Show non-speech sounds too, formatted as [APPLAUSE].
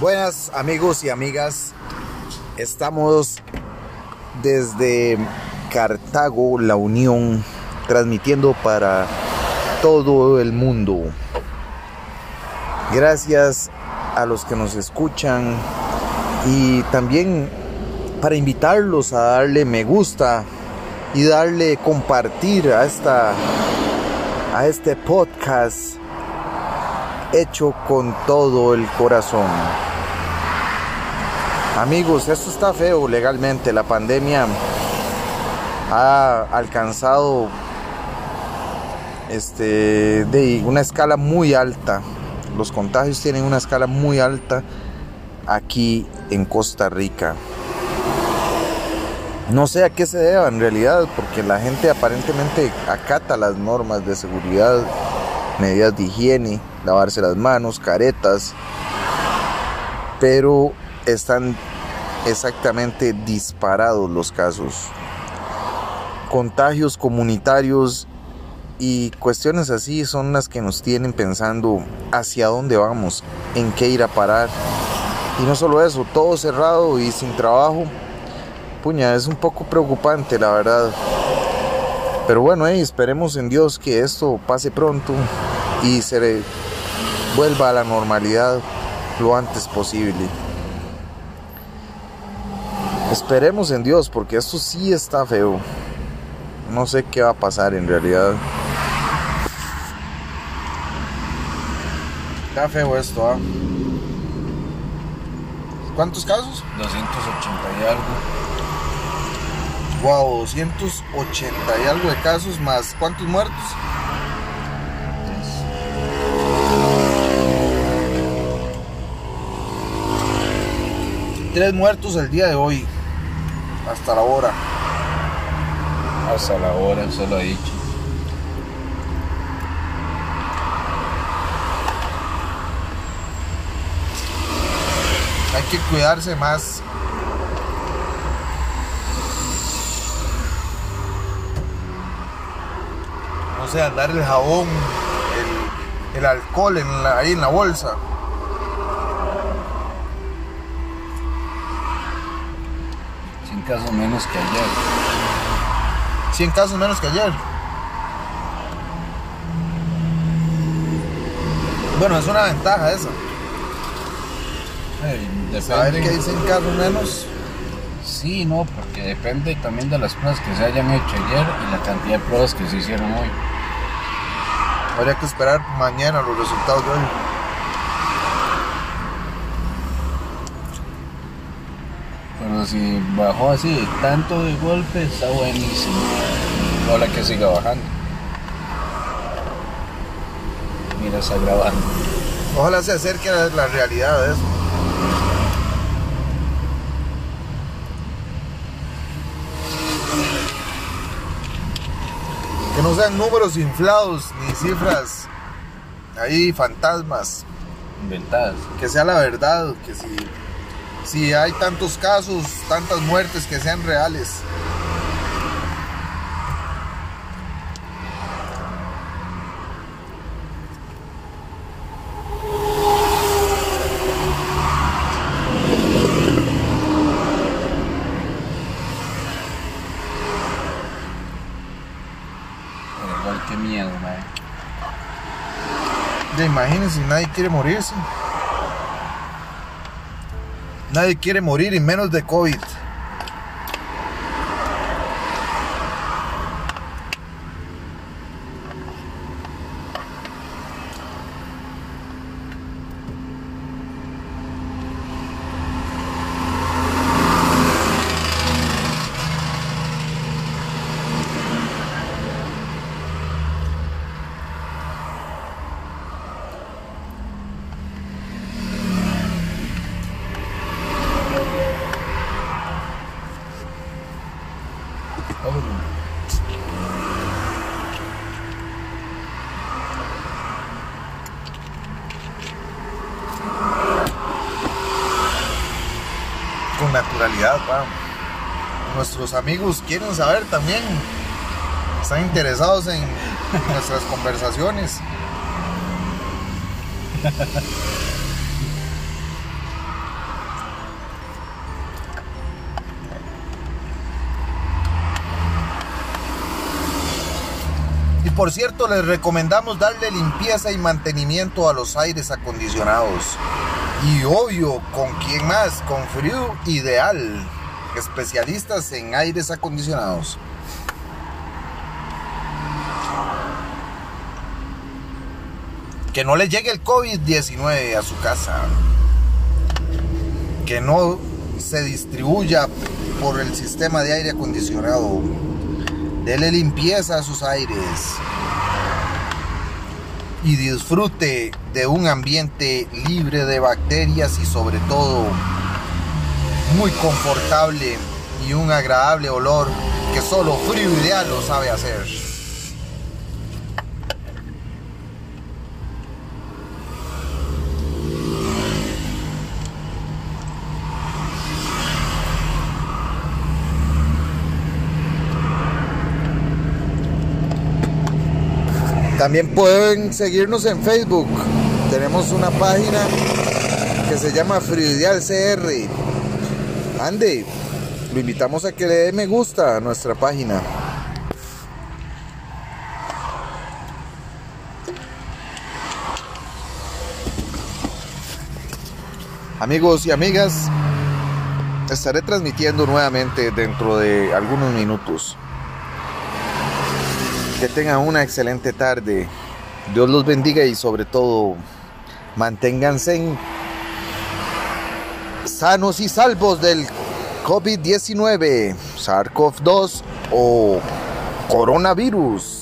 Buenas amigos y amigas, estamos desde Cartago, la Unión, transmitiendo para todo el mundo. Gracias a los que nos escuchan y también para invitarlos a darle me gusta y darle compartir a esta a este podcast hecho con todo el corazón. Amigos, esto está feo legalmente. La pandemia ha alcanzado este, una escala muy alta. Los contagios tienen una escala muy alta aquí en Costa Rica. No sé a qué se deba en realidad, porque la gente aparentemente acata las normas de seguridad, medidas de higiene, lavarse las manos, caretas, pero están exactamente disparados los casos. Contagios comunitarios y cuestiones así son las que nos tienen pensando hacia dónde vamos, en qué ir a parar. Y no solo eso, todo cerrado y sin trabajo. Puña, es un poco preocupante la verdad. Pero bueno, esperemos en Dios que esto pase pronto y se vuelva a la normalidad lo antes posible. Esperemos en Dios porque esto sí está feo. No sé qué va a pasar en realidad. Está feo esto, ¿ah? ¿Cuántos casos? 280 y algo. Wow, 280 y algo de casos más. ¿Cuántos muertos? Tres muertos el día de hoy. Hasta la hora. Hasta la hora, se lo he dicho. Hay que cuidarse más. No sé, andar el jabón, el, el alcohol en la- ahí en la bolsa. 100 casos menos que ayer. 100 casos menos que ayer. Bueno, es una ventaja esa. Eh, Saber que dicen casos menos. Sí, no, porque depende también de las pruebas que se hayan hecho ayer y la cantidad de pruebas que se hicieron hoy. Habría que esperar mañana los resultados de hoy. Pero si bajó así tanto de golpe, está buenísimo. Ojalá que siga bajando. Mira, está grabando. Ojalá se acerque a la realidad de eso. Que no sean números inflados ni cifras ahí fantasmas. Inventadas. Que sea la verdad, que si, si hay tantos casos, tantas muertes, que sean reales. Igual que miedo. Ya imagínense, nadie quiere morirse. Nadie quiere morir y menos de COVID. Naturalidad. Nuestros amigos quieren saber también. Están interesados en nuestras conversaciones. [LAUGHS] por cierto, les recomendamos darle limpieza y mantenimiento a los aires acondicionados. Y obvio, ¿con quién más? Con Frío Ideal, especialistas en aires acondicionados. Que no le llegue el COVID-19 a su casa. Que no se distribuya por el sistema de aire acondicionado. Dele limpieza a sus aires. Y disfrute de un ambiente libre de bacterias y sobre todo muy confortable y un agradable olor que solo Frío Ideal lo sabe hacer. También pueden seguirnos en Facebook. Tenemos una página que se llama Fridial CR. Ande, lo invitamos a que le dé me gusta a nuestra página. Amigos y amigas, estaré transmitiendo nuevamente dentro de algunos minutos. Que tengan una excelente tarde. Dios los bendiga y sobre todo manténganse sanos y salvos del COVID-19, SARS-CoV-2 o coronavirus.